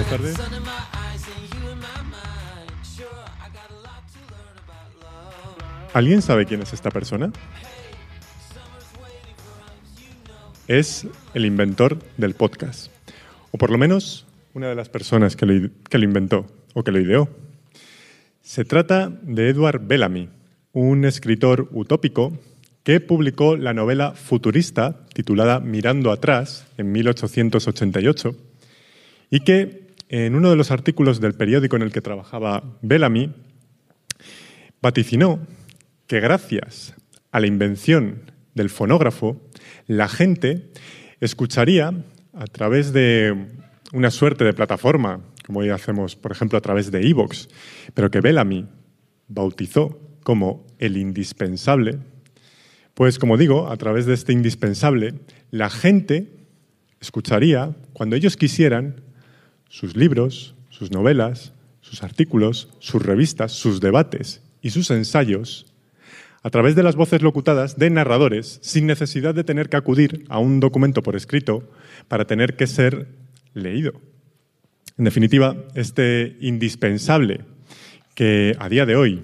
tardes. ¿Alguien sabe quién es esta persona? Es el inventor del podcast, o por lo menos una de las personas que lo, que lo inventó o que lo ideó. Se trata de Edward Bellamy, un escritor utópico que publicó la novela futurista titulada Mirando atrás en 1888 y que en uno de los artículos del periódico en el que trabajaba Bellamy vaticinó que gracias a la invención del fonógrafo, la gente escucharía a través de una suerte de plataforma, como hoy hacemos, por ejemplo, a través de Evox, pero que Bellamy bautizó como el indispensable, pues como digo, a través de este indispensable, la gente escucharía, cuando ellos quisieran, sus libros, sus novelas, sus artículos, sus revistas, sus debates y sus ensayos a través de las voces locutadas de narradores, sin necesidad de tener que acudir a un documento por escrito para tener que ser leído. En definitiva, este indispensable que a día de hoy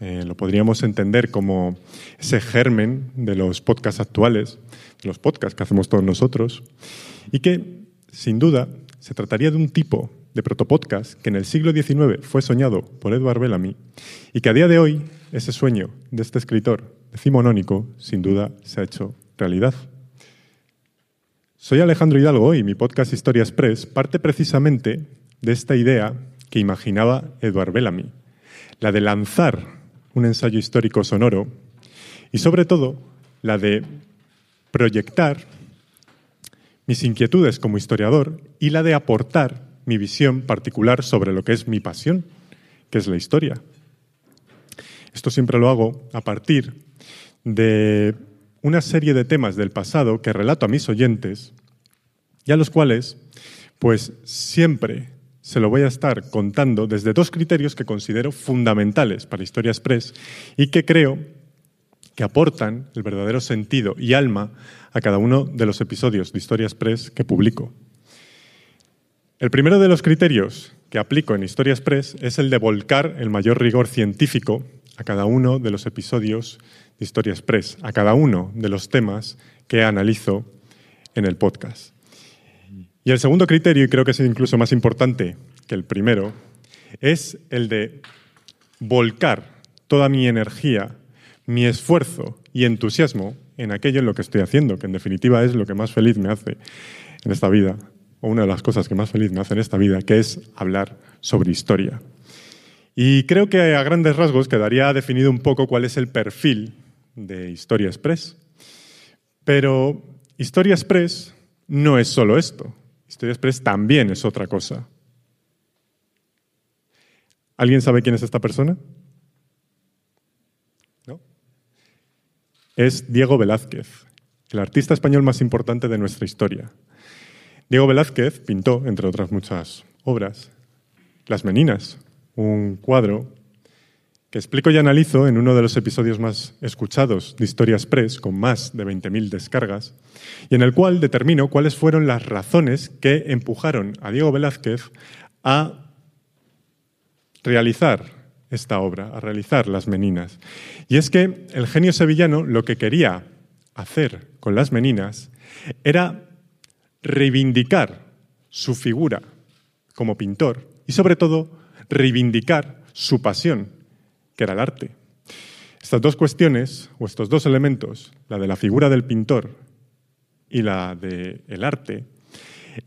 eh, lo podríamos entender como ese germen de los podcasts actuales, de los podcasts que hacemos todos nosotros, y que, sin duda, se trataría de un tipo de protopodcast que en el siglo XIX fue soñado por Edward Bellamy y que a día de hoy ese sueño de este escritor decimonónico sin duda se ha hecho realidad. Soy Alejandro Hidalgo y mi podcast Historia Express parte precisamente de esta idea que imaginaba Edward Bellamy, la de lanzar un ensayo histórico sonoro y sobre todo la de proyectar mis inquietudes como historiador y la de aportar mi visión particular sobre lo que es mi pasión, que es la historia. Esto siempre lo hago a partir de una serie de temas del pasado que relato a mis oyentes y a los cuales, pues siempre se lo voy a estar contando desde dos criterios que considero fundamentales para Historia Express y que creo que aportan el verdadero sentido y alma a cada uno de los episodios de Historia Express que publico. El primero de los criterios que aplico en Historia Express es el de volcar el mayor rigor científico a cada uno de los episodios de Historia Express, a cada uno de los temas que analizo en el podcast. Y el segundo criterio, y creo que es incluso más importante que el primero, es el de volcar toda mi energía, mi esfuerzo y entusiasmo en aquello en lo que estoy haciendo, que en definitiva es lo que más feliz me hace en esta vida, o una de las cosas que más feliz me hace en esta vida, que es hablar sobre historia. Y creo que a grandes rasgos quedaría definido un poco cuál es el perfil de Historia Express. Pero Historia Express no es solo esto. Historia Express también es otra cosa. ¿Alguien sabe quién es esta persona? ¿No? Es Diego Velázquez, el artista español más importante de nuestra historia. Diego Velázquez pintó, entre otras muchas obras, Las Meninas, un cuadro que explico y analizo en uno de los episodios más escuchados de Historia Express, con más de 20.000 descargas, y en el cual determino cuáles fueron las razones que empujaron a Diego Velázquez a realizar esta obra, a realizar Las Meninas. Y es que el genio sevillano lo que quería hacer con Las Meninas era reivindicar su figura como pintor y sobre todo reivindicar su pasión, que era el arte. Estas dos cuestiones, o estos dos elementos, la de la figura del pintor y la del arte,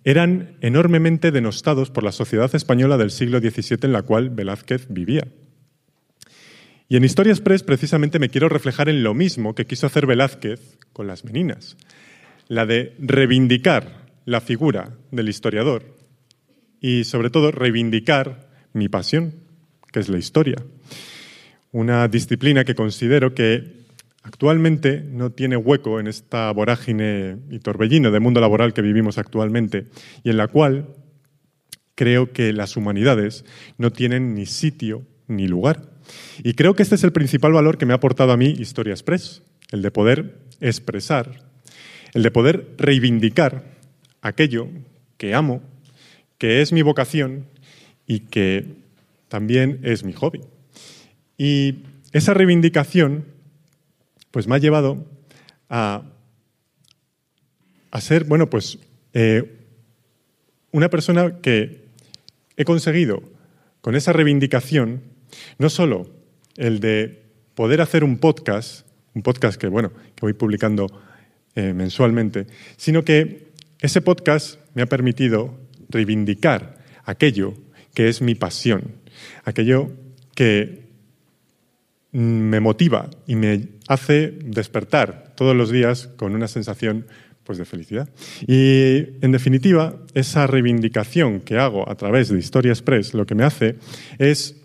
eran enormemente denostados por la sociedad española del siglo XVII en la cual Velázquez vivía. Y en Historia Express precisamente me quiero reflejar en lo mismo que quiso hacer Velázquez con las meninas, la de reivindicar la figura del historiador y sobre todo reivindicar mi pasión, que es la historia. Una disciplina que considero que actualmente no tiene hueco en esta vorágine y torbellino de mundo laboral que vivimos actualmente y en la cual creo que las humanidades no tienen ni sitio ni lugar. Y creo que este es el principal valor que me ha aportado a mí Historia Express, el de poder expresar, el de poder reivindicar aquello que amo, que es mi vocación y que también es mi hobby. Y esa reivindicación pues me ha llevado a, a ser, bueno, pues eh, una persona que he conseguido con esa reivindicación no solo el de poder hacer un podcast, un podcast que, bueno, que voy publicando eh, mensualmente, sino que ese podcast me ha permitido reivindicar aquello que es mi pasión, aquello que me motiva y me hace despertar todos los días con una sensación pues, de felicidad. Y, en definitiva, esa reivindicación que hago a través de Historia Express lo que me hace es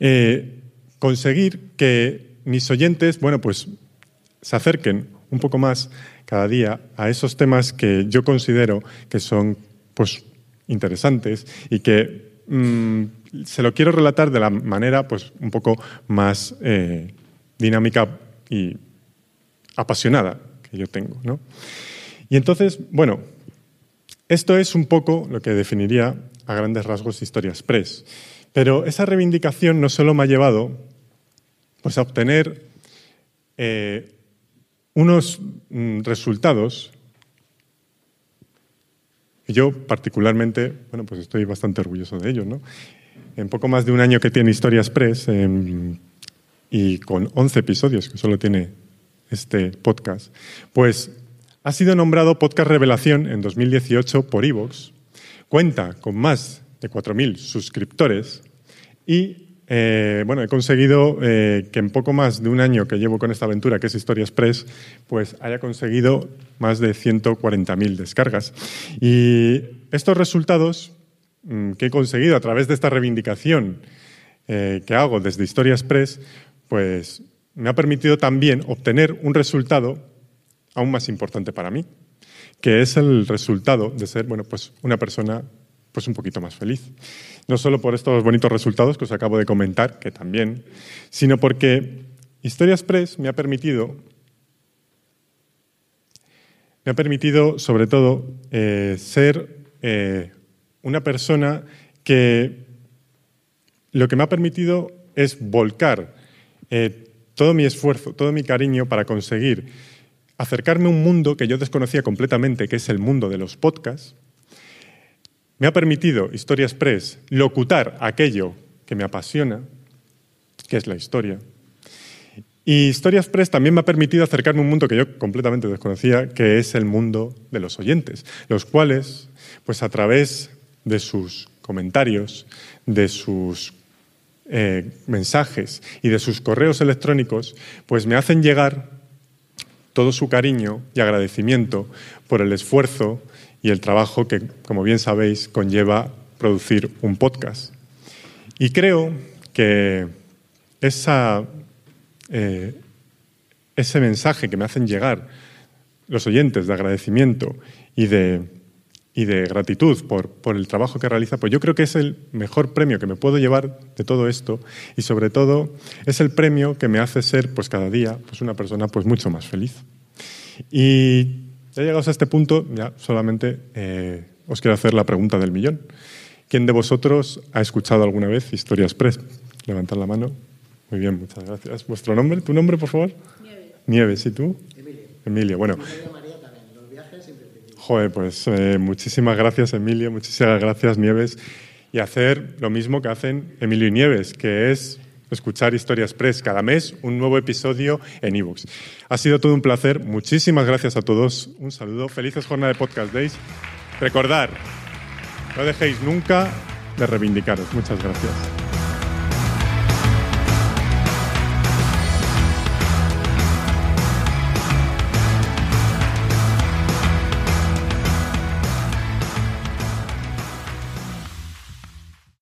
eh, conseguir que mis oyentes, bueno, pues se acerquen un poco más cada día a esos temas que yo considero que son pues interesantes y que mm, se lo quiero relatar de la manera pues un poco más eh, dinámica y apasionada que yo tengo. ¿no? Y entonces, bueno, esto es un poco lo que definiría a grandes rasgos Historia Express. Pero esa reivindicación no solo me ha llevado pues, a obtener eh, unos mm, resultados y yo particularmente, bueno, pues estoy bastante orgulloso de ellos, ¿no? En poco más de un año que tiene Historia Express em, y con 11 episodios que solo tiene este podcast, pues ha sido nombrado Podcast Revelación en 2018 por Evox, cuenta con más de 4.000 suscriptores y eh, bueno, he conseguido eh, que en poco más de un año que llevo con esta aventura, que es Historia Express, pues haya conseguido más de 140.000 descargas. Y estos resultados mm, que he conseguido a través de esta reivindicación eh, que hago desde Historia Express, pues me ha permitido también obtener un resultado aún más importante para mí, que es el resultado de ser, bueno, pues una persona pues un poquito más feliz. No solo por estos bonitos resultados que os acabo de comentar, que también, sino porque Historia Express me ha permitido, me ha permitido sobre todo eh, ser eh, una persona que lo que me ha permitido es volcar eh, todo mi esfuerzo, todo mi cariño para conseguir acercarme a un mundo que yo desconocía completamente, que es el mundo de los podcasts, me ha permitido Historia Express locutar aquello que me apasiona, que es la historia. Y Historia Express también me ha permitido acercarme a un mundo que yo completamente desconocía, que es el mundo de los oyentes, los cuales, pues a través de sus comentarios, de sus eh, mensajes y de sus correos electrónicos, pues me hacen llegar todo su cariño y agradecimiento por el esfuerzo y el trabajo que, como bien sabéis, conlleva producir un podcast. Y creo que esa, eh, ese mensaje que me hacen llegar los oyentes de agradecimiento y de, y de gratitud por, por, el trabajo que realiza, pues yo creo que es el mejor premio que me puedo llevar de todo esto y sobre todo es el premio que me hace ser pues cada día pues una persona pues mucho más feliz. Y ya llegados a este punto, ya solamente eh, os quiero hacer la pregunta del millón. ¿Quién de vosotros ha escuchado alguna vez Historia Express? Levantad la mano. Muy bien, muchas gracias. ¿Vuestro nombre? ¿Tu nombre, por favor? Nieves. Nieves, ¿y tú? Emilia. Emilia, bueno. María también. Los viajes siempre Joder, pues eh, muchísimas gracias, Emilia. Muchísimas gracias, Nieves. Y hacer lo mismo que hacen Emilio y Nieves, que es escuchar Historia Express cada mes, un nuevo episodio en ebooks. Ha sido todo un placer. Muchísimas gracias a todos. Un saludo. Felices jornadas de Podcast Days. Recordar, no dejéis nunca de reivindicaros. Muchas gracias.